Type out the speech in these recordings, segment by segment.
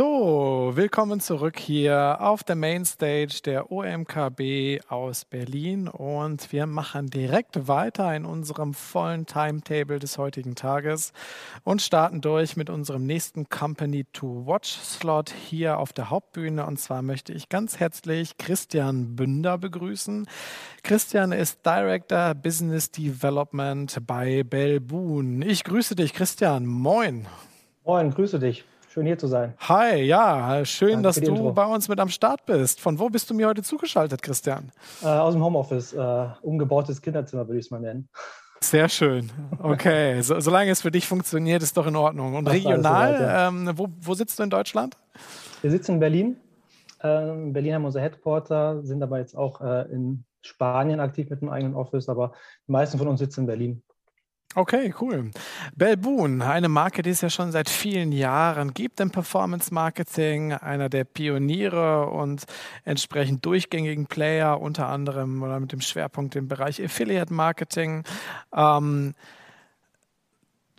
So, willkommen zurück hier auf der Mainstage der OMKB aus Berlin und wir machen direkt weiter in unserem vollen Timetable des heutigen Tages und starten durch mit unserem nächsten Company to Watch Slot hier auf der Hauptbühne und zwar möchte ich ganz herzlich Christian Bünder begrüßen. Christian ist Director Business Development bei Belboon. Ich grüße dich, Christian. Moin. Moin, grüße dich. Schön hier zu sein. Hi, ja, schön, Danke dass du Intro. bei uns mit am Start bist. Von wo bist du mir heute zugeschaltet, Christian? Äh, aus dem Homeoffice. Äh, umgebautes Kinderzimmer würde ich es mal nennen. Sehr schön. Okay, so, solange es für dich funktioniert, ist doch in Ordnung. Und regional, soweit, ja. ähm, wo, wo, sitzt du in Deutschland? Wir sitzen in Berlin. Ähm, in Berlin haben wir unser Headquarter, sind aber jetzt auch äh, in Spanien aktiv mit einem eigenen Office, aber die meisten von uns sitzen in Berlin. Okay, cool. Belboon, eine Marke, die es ja schon seit vielen Jahren gibt im Performance Marketing, einer der Pioniere und entsprechend durchgängigen Player, unter anderem oder mit dem Schwerpunkt im Bereich Affiliate Marketing. Ähm,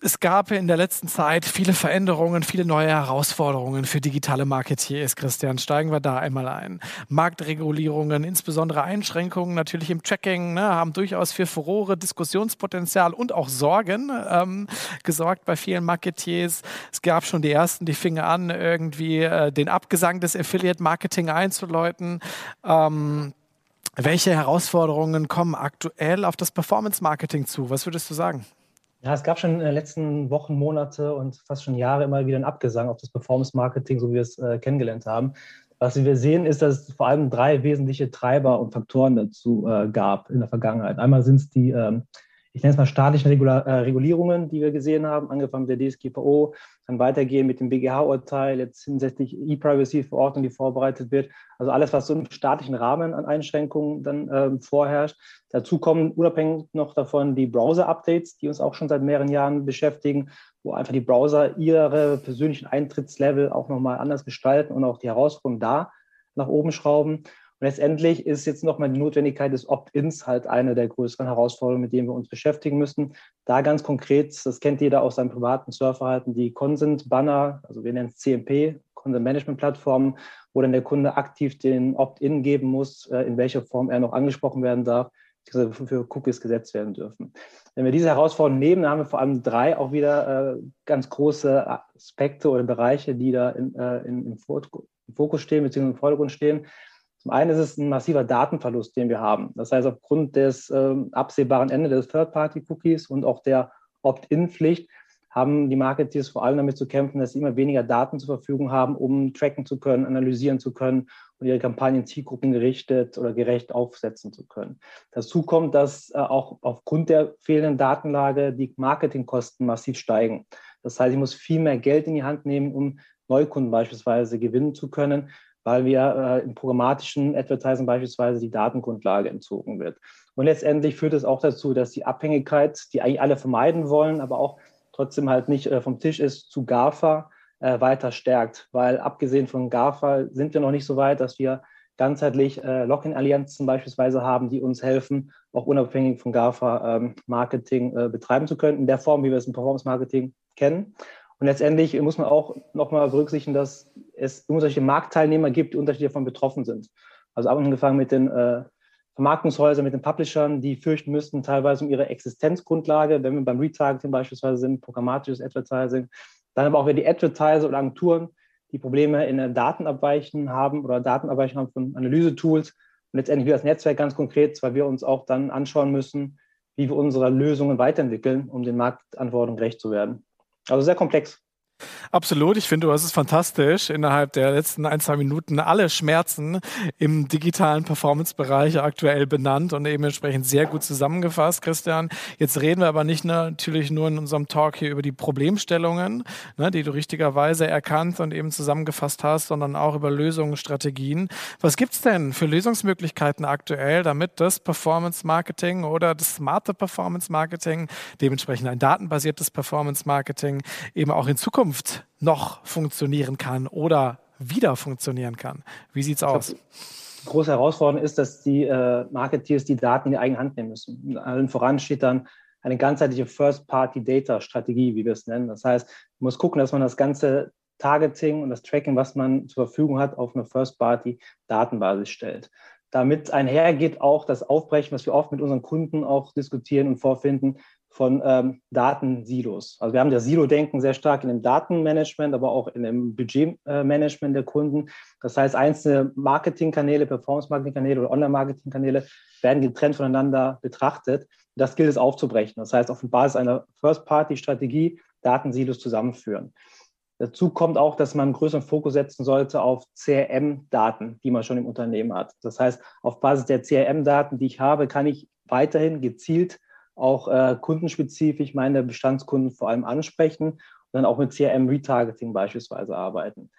es gab in der letzten Zeit viele Veränderungen, viele neue Herausforderungen für digitale Marketeers. Christian, steigen wir da einmal ein. Marktregulierungen, insbesondere Einschränkungen natürlich im Tracking, ne, haben durchaus für Furore, Diskussionspotenzial und auch Sorgen ähm, gesorgt bei vielen Marketeers. Es gab schon die ersten, die fingen an, irgendwie äh, den Abgesang des Affiliate-Marketing einzuläuten. Ähm, welche Herausforderungen kommen aktuell auf das Performance-Marketing zu? Was würdest du sagen? Ja, es gab schon in den letzten Wochen, Monate und fast schon Jahre immer wieder einen Abgesang auf das Performance-Marketing, so wie wir es äh, kennengelernt haben. Was wir sehen, ist, dass es vor allem drei wesentliche Treiber und Faktoren dazu äh, gab in der Vergangenheit. Einmal sind es die ähm, ich nenne es mal staatlichen Regular, äh, Regulierungen, die wir gesehen haben, angefangen mit der DSGVO, dann weitergehen mit dem BGH-Urteil, jetzt hinsichtlich E-Privacy-Verordnung, die vorbereitet wird. Also alles, was so im staatlichen Rahmen an Einschränkungen dann äh, vorherrscht. Dazu kommen unabhängig noch davon die Browser-Updates, die uns auch schon seit mehreren Jahren beschäftigen, wo einfach die Browser ihre persönlichen Eintrittslevel auch nochmal anders gestalten und auch die Herausforderungen da nach oben schrauben. Und letztendlich ist jetzt nochmal die Notwendigkeit des Opt-ins halt eine der größeren Herausforderungen, mit denen wir uns beschäftigen müssen. Da ganz konkret, das kennt jeder aus seinem privaten Surfverhalten, die Consent-Banner, also wir nennen es CMP, Consent-Management-Plattformen, wo dann der Kunde aktiv den Opt-in geben muss, äh, in welcher Form er noch angesprochen werden darf, für Cookies gesetzt werden dürfen. Wenn wir diese Herausforderungen nehmen, dann haben wir vor allem drei auch wieder äh, ganz große Aspekte oder Bereiche, die da in, äh, in, im Fokus stehen, beziehungsweise im Vordergrund stehen. Zum einen ist es ein massiver Datenverlust, den wir haben. Das heißt, aufgrund des äh, absehbaren Ende des Third-Party-Cookies und auch der Opt-in-Pflicht haben die Marketeers vor allem damit zu kämpfen, dass sie immer weniger Daten zur Verfügung haben, um tracken zu können, analysieren zu können und ihre Kampagnen Zielgruppen gerichtet oder gerecht aufsetzen zu können. Dazu kommt, dass äh, auch aufgrund der fehlenden Datenlage die Marketingkosten massiv steigen. Das heißt, ich muss viel mehr Geld in die Hand nehmen, um Neukunden beispielsweise gewinnen zu können, weil wir äh, im programmatischen Advertising beispielsweise die Datengrundlage entzogen wird. Und letztendlich führt es auch dazu, dass die Abhängigkeit, die eigentlich alle vermeiden wollen, aber auch trotzdem halt nicht äh, vom Tisch ist, zu GAFA äh, weiter stärkt. Weil abgesehen von GAFA sind wir noch nicht so weit, dass wir ganzheitlich äh, Login-Allianzen beispielsweise haben, die uns helfen, auch unabhängig von GAFA ähm, Marketing äh, betreiben zu können, in der Form, wie wir es im Performance-Marketing kennen. Und letztendlich muss man auch nochmal berücksichtigen, dass es unterschiedliche Marktteilnehmer gibt, die unterschiedlich davon betroffen sind. Also angefangen mit den äh, Vermarktungshäusern, mit den Publishern, die fürchten müssten teilweise um ihre Existenzgrundlage, wenn wir beim Retargeting beispielsweise sind, programmatisches Advertising. Dann aber auch wieder die Advertiser oder Agenturen, die Probleme in der Datenabweichen haben oder Datenabweichen haben von Analysetools. Und letztendlich wie das Netzwerk ganz konkret, weil wir uns auch dann anschauen müssen, wie wir unsere Lösungen weiterentwickeln, um den Marktanforderungen gerecht zu werden. Also sehr komplex. Absolut, ich finde, du hast es fantastisch innerhalb der letzten ein, zwei Minuten alle Schmerzen im digitalen Performance-Bereich aktuell benannt und eben entsprechend sehr gut zusammengefasst, Christian. Jetzt reden wir aber nicht natürlich nur in unserem Talk hier über die Problemstellungen, ne, die du richtigerweise erkannt und eben zusammengefasst hast, sondern auch über Lösungen, Strategien. Was gibt es denn für Lösungsmöglichkeiten aktuell, damit das Performance-Marketing oder das smarte Performance-Marketing, dementsprechend ein datenbasiertes Performance-Marketing, eben auch in Zukunft Zukunft noch funktionieren kann oder wieder funktionieren kann. Wie sieht es aus? Die große Herausforderung ist, dass die äh, Marketeers die Daten in die eigene Hand nehmen müssen. Allen voran steht dann eine ganzheitliche First-Party-Data-Strategie, wie wir es nennen. Das heißt, man muss gucken, dass man das ganze Targeting und das Tracking, was man zur Verfügung hat, auf eine First-Party-Datenbasis stellt. Damit einhergeht auch das Aufbrechen, was wir oft mit unseren Kunden auch diskutieren und vorfinden, von ähm, Datensilos. Also wir haben das Silo-Denken sehr stark in dem Datenmanagement, aber auch in dem Budgetmanagement der Kunden. Das heißt, einzelne Marketingkanäle, Performance-Marketingkanäle oder Online-Marketingkanäle werden getrennt voneinander betrachtet. Das gilt es aufzubrechen. Das heißt, auf Basis einer First-Party-Strategie Datensilos zusammenführen. Dazu kommt auch, dass man einen größeren Fokus setzen sollte auf CRM-Daten, die man schon im Unternehmen hat. Das heißt, auf Basis der CRM-Daten, die ich habe, kann ich weiterhin gezielt auch äh, kundenspezifisch meine Bestandskunden vor allem ansprechen und dann auch mit CRM-Retargeting beispielsweise arbeiten.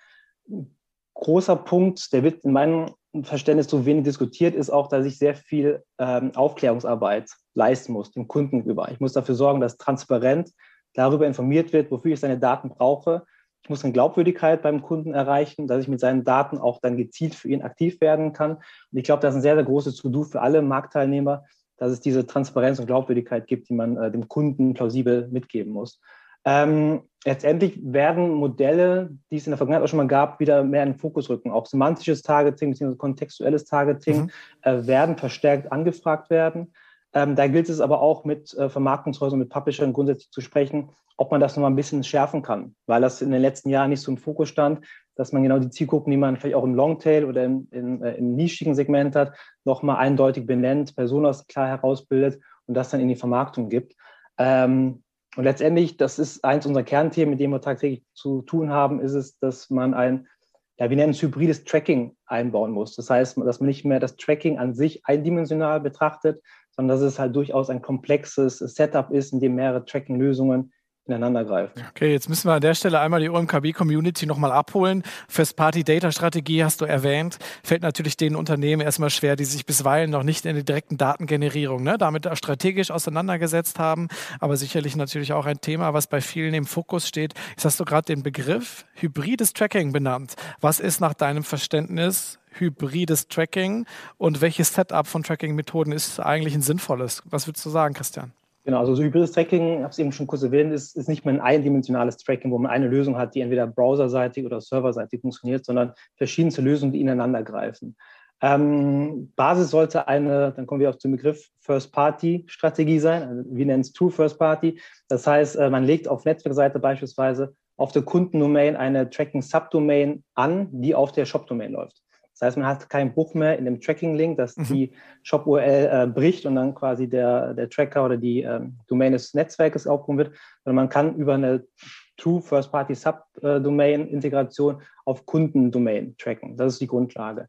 großer Punkt, der wird in meinem Verständnis so wenig diskutiert, ist auch, dass ich sehr viel ähm, Aufklärungsarbeit leisten muss dem Kunden gegenüber. Ich muss dafür sorgen, dass transparent darüber informiert wird, wofür ich seine Daten brauche. Ich muss eine Glaubwürdigkeit beim Kunden erreichen, dass ich mit seinen Daten auch dann gezielt für ihn aktiv werden kann. Und ich glaube, das ist ein sehr, sehr großes To-Do für alle Marktteilnehmer, dass es diese Transparenz und Glaubwürdigkeit gibt, die man äh, dem Kunden plausibel mitgeben muss. Ähm, letztendlich werden Modelle, die es in der Vergangenheit auch schon mal gab, wieder mehr in den Fokus rücken. Auch semantisches Targeting bzw. kontextuelles Targeting mhm. äh, werden verstärkt angefragt werden. Ähm, da gilt es aber auch mit äh, Vermarktungshäusern, mit Publishern grundsätzlich zu sprechen, ob man das noch mal ein bisschen schärfen kann, weil das in den letzten Jahren nicht so im Fokus stand, dass man genau die Zielgruppen, die man vielleicht auch im Longtail oder im, in, äh, im nischigen Segment hat, nochmal eindeutig benennt, Personas klar herausbildet und das dann in die Vermarktung gibt. Ähm, und letztendlich, das ist eins unserer Kernthemen, mit dem wir tagtäglich zu tun haben, ist es, dass man ein, ja, wir nennen es hybrides Tracking einbauen muss. Das heißt, dass man nicht mehr das Tracking an sich eindimensional betrachtet, sondern dass es halt durchaus ein komplexes Setup ist, in dem mehrere Tracking-Lösungen ineinander greifen. Okay, jetzt müssen wir an der Stelle einmal die OMKB-Community nochmal abholen. First-Party-Data-Strategie hast du erwähnt. Fällt natürlich den Unternehmen erstmal schwer, die sich bisweilen noch nicht in der direkten Datengenerierung ne, damit strategisch auseinandergesetzt haben. Aber sicherlich natürlich auch ein Thema, was bei vielen im Fokus steht. Jetzt hast du gerade den Begriff hybrides Tracking benannt. Was ist nach deinem Verständnis hybrides Tracking und welches Setup von Tracking-Methoden ist eigentlich ein sinnvolles? Was würdest du sagen, Christian? Genau, also so hybrides Tracking, ich habe es eben schon kurz erwähnt, ist, ist nicht mehr ein eindimensionales Tracking, wo man eine Lösung hat, die entweder browserseitig oder serverseitig funktioniert, sondern verschiedenste Lösungen, die ineinander greifen. Ähm, Basis sollte eine, dann kommen wir auf den Begriff First-Party-Strategie sein. Also wir nennen es True First-Party. Das heißt, äh, man legt auf Netzwerkseite beispielsweise auf der Kundendomain eine Tracking-Subdomain an, die auf der Shop-Domain läuft. Das heißt, man hat keinen Bruch mehr in dem Tracking-Link, dass mhm. die Shop-URL äh, bricht und dann quasi der, der Tracker oder die ähm, Domain des Netzwerkes aufgerufen wird, sondern man kann über eine True First-Party Subdomain-Integration auf Kundendomain tracken. Das ist die Grundlage.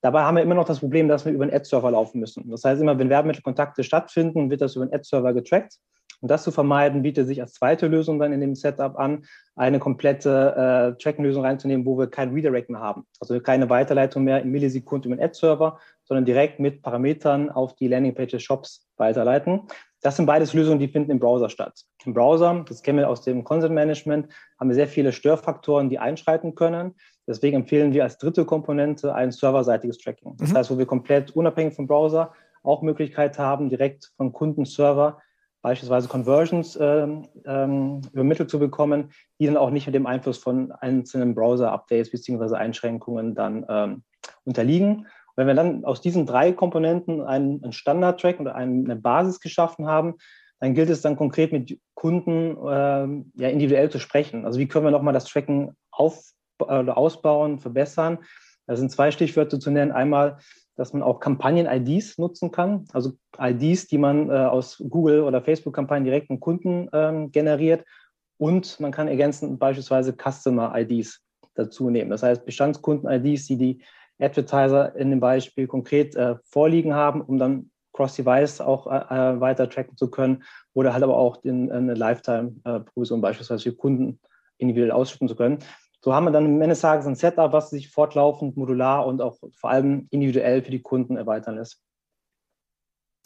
Dabei haben wir immer noch das Problem, dass wir über einen Ad-Server laufen müssen. Das heißt, immer wenn Werbemittelkontakte stattfinden, wird das über einen Ad-Server getrackt. Um das zu vermeiden, bietet sich als zweite Lösung dann in dem Setup an, eine komplette äh, Tracking-Lösung reinzunehmen, wo wir kein Redirect mehr haben. Also keine Weiterleitung mehr im Millisekunden über den Ad-Server, sondern direkt mit Parametern auf die Landingpage des Shops weiterleiten. Das sind beides Lösungen, die finden im Browser statt. Im Browser, das kennen wir aus dem Consent Management, haben wir sehr viele Störfaktoren, die einschreiten können. Deswegen empfehlen wir als dritte Komponente ein serverseitiges Tracking. Das mhm. heißt, wo wir komplett unabhängig vom Browser auch Möglichkeit haben, direkt von Kundenserver beispielsweise Conversions ähm, ähm, übermittelt zu bekommen, die dann auch nicht mit dem Einfluss von einzelnen Browser-Updates bzw. Einschränkungen dann ähm, unterliegen. Und wenn wir dann aus diesen drei Komponenten einen, einen Standard-Track oder eine Basis geschaffen haben, dann gilt es dann konkret mit Kunden ähm, ja, individuell zu sprechen. Also wie können wir nochmal das Tracken auf, oder ausbauen, verbessern? Da sind zwei Stichwörter zu nennen. Einmal dass man auch Kampagnen-IDs nutzen kann, also IDs, die man äh, aus Google- oder Facebook-Kampagnen direkt einen Kunden ähm, generiert, und man kann ergänzend beispielsweise Customer IDs dazu nehmen. Das heißt Bestandskunden-IDs, die die Advertiser in dem Beispiel konkret äh, vorliegen haben, um dann Cross-Device auch äh, äh, weiter tracken zu können oder halt aber auch den, eine Lifetime-Provision beispielsweise für Kunden individuell ausschütten zu können. So haben wir dann am Ende des Tages ein Setup, was sich fortlaufend modular und auch vor allem individuell für die Kunden erweitern lässt.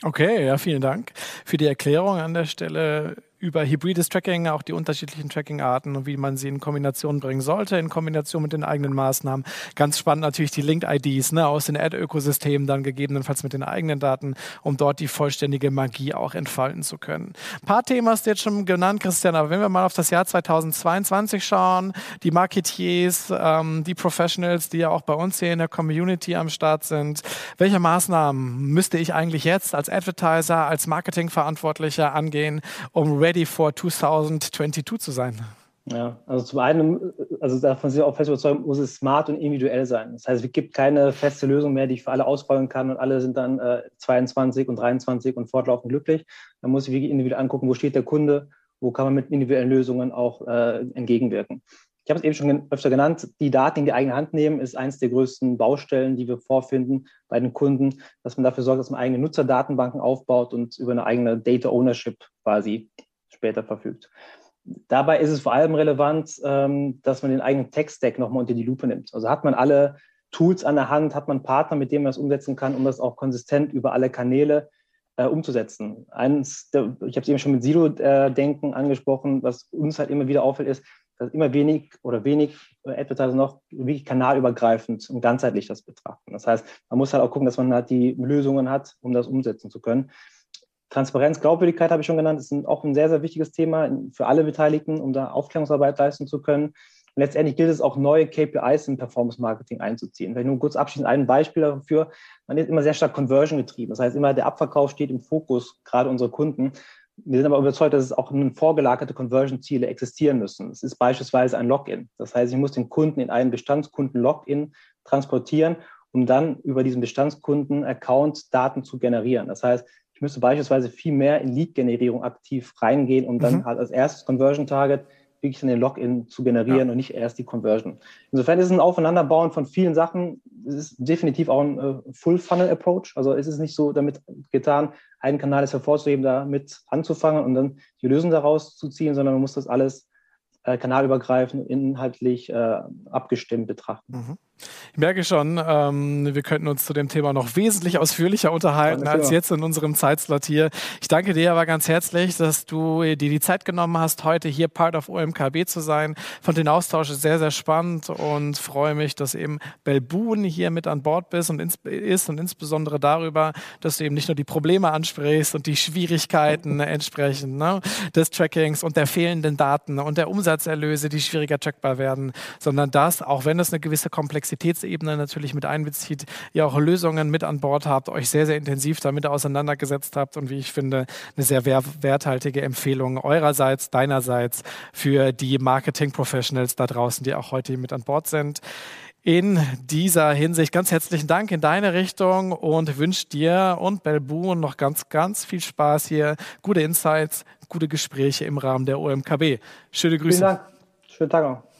Okay, ja, vielen Dank für die Erklärung an der Stelle über hybrides Tracking, auch die unterschiedlichen Tracking-Arten und wie man sie in Kombination bringen sollte, in Kombination mit den eigenen Maßnahmen. Ganz spannend natürlich die Linked-IDs ne, aus den Ad-Ökosystemen, dann gegebenenfalls mit den eigenen Daten, um dort die vollständige Magie auch entfalten zu können. Ein paar Themen hast du jetzt schon genannt, Christian, aber wenn wir mal auf das Jahr 2022 schauen, die Marketiers, ähm, die Professionals, die ja auch bei uns hier in der Community am Start sind, welche Maßnahmen müsste ich eigentlich jetzt als Advertiser, als Marketingverantwortlicher angehen, um ready for 2022 zu sein? Ja, also zum einen, also davon sind wir auch fest überzeugt, muss es smart und individuell sein. Das heißt, es gibt keine feste Lösung mehr, die ich für alle ausrollen kann und alle sind dann äh, 22 und 23 und fortlaufend glücklich. Man muss sich wirklich individuell angucken, wo steht der Kunde, wo kann man mit individuellen Lösungen auch äh, entgegenwirken. Ich habe es eben schon öfter genannt, die Daten in die eigene Hand nehmen ist eines der größten Baustellen, die wir vorfinden bei den Kunden, dass man dafür sorgt, dass man eigene Nutzerdatenbanken aufbaut und über eine eigene Data Ownership quasi später verfügt. Dabei ist es vor allem relevant, ähm, dass man den eigenen Tech-Stack nochmal unter die Lupe nimmt. Also hat man alle Tools an der Hand, hat man Partner, mit denen man das umsetzen kann, um das auch konsistent über alle Kanäle äh, umzusetzen. Eins, ich habe es eben schon mit Silo-Denken angesprochen, was uns halt immer wieder auffällt, ist, dass immer wenig oder wenig Advertiser noch wirklich kanalübergreifend und ganzheitlich das betrachten. Das heißt, man muss halt auch gucken, dass man halt die Lösungen hat, um das umsetzen zu können. Transparenz, Glaubwürdigkeit habe ich schon genannt, ist auch ein sehr, sehr wichtiges Thema für alle Beteiligten, um da Aufklärungsarbeit leisten zu können. Und letztendlich gilt es auch, neue KPIs im Performance Marketing einzuziehen. Vielleicht nur kurz abschließend ein Beispiel dafür. Man ist immer sehr stark Conversion getrieben. Das heißt, immer der Abverkauf steht im Fokus, gerade unserer Kunden. Wir sind aber überzeugt, dass es auch vorgelagerte Conversion-Ziele existieren müssen. Es ist beispielsweise ein Login. Das heißt, ich muss den Kunden in einen Bestandskunden-Login transportieren, um dann über diesen Bestandskunden-Account Daten zu generieren. Das heißt, ich müsste beispielsweise viel mehr in Lead-Generierung aktiv reingehen, um dann mhm. halt als erstes Conversion-Target wirklich den Login zu generieren ja. und nicht erst die Conversion. Insofern ist es ein Aufeinanderbauen von vielen Sachen. Es ist definitiv auch ein äh, Full-Funnel-Approach. Also es ist nicht so damit getan, einen Kanal ist hervorzuheben, damit anzufangen und dann die Lösung daraus zu ziehen, sondern man muss das alles äh, kanalübergreifend, inhaltlich äh, abgestimmt betrachten. Mhm. Ich merke schon, ähm, wir könnten uns zu dem Thema noch wesentlich ausführlicher unterhalten als jetzt in unserem Zeitslot hier. Ich danke dir aber ganz herzlich, dass du dir die Zeit genommen hast, heute hier Part of OMKB zu sein. Fand den Austausch sehr, sehr spannend und freue mich, dass eben Belboon hier mit an Bord bist und ist und insbesondere darüber, dass du eben nicht nur die Probleme ansprichst und die Schwierigkeiten entsprechend ne, des Trackings und der fehlenden Daten und der Umsatzerlöse, die schwieriger trackbar werden, sondern das, auch wenn es eine gewisse Komplexität Komplexitätsebene natürlich mit einbezieht, ihr auch Lösungen mit an Bord habt, euch sehr, sehr intensiv damit auseinandergesetzt habt und wie ich finde, eine sehr werthaltige Empfehlung eurerseits, deinerseits für die Marketing-Professionals da draußen, die auch heute mit an Bord sind in dieser Hinsicht ganz herzlichen Dank in deine Richtung und wünsche dir und Belboon noch ganz, ganz viel Spaß hier, gute Insights, gute Gespräche im Rahmen der OMKB. Schöne Grüße. Vielen Dank. Schönen Tag noch.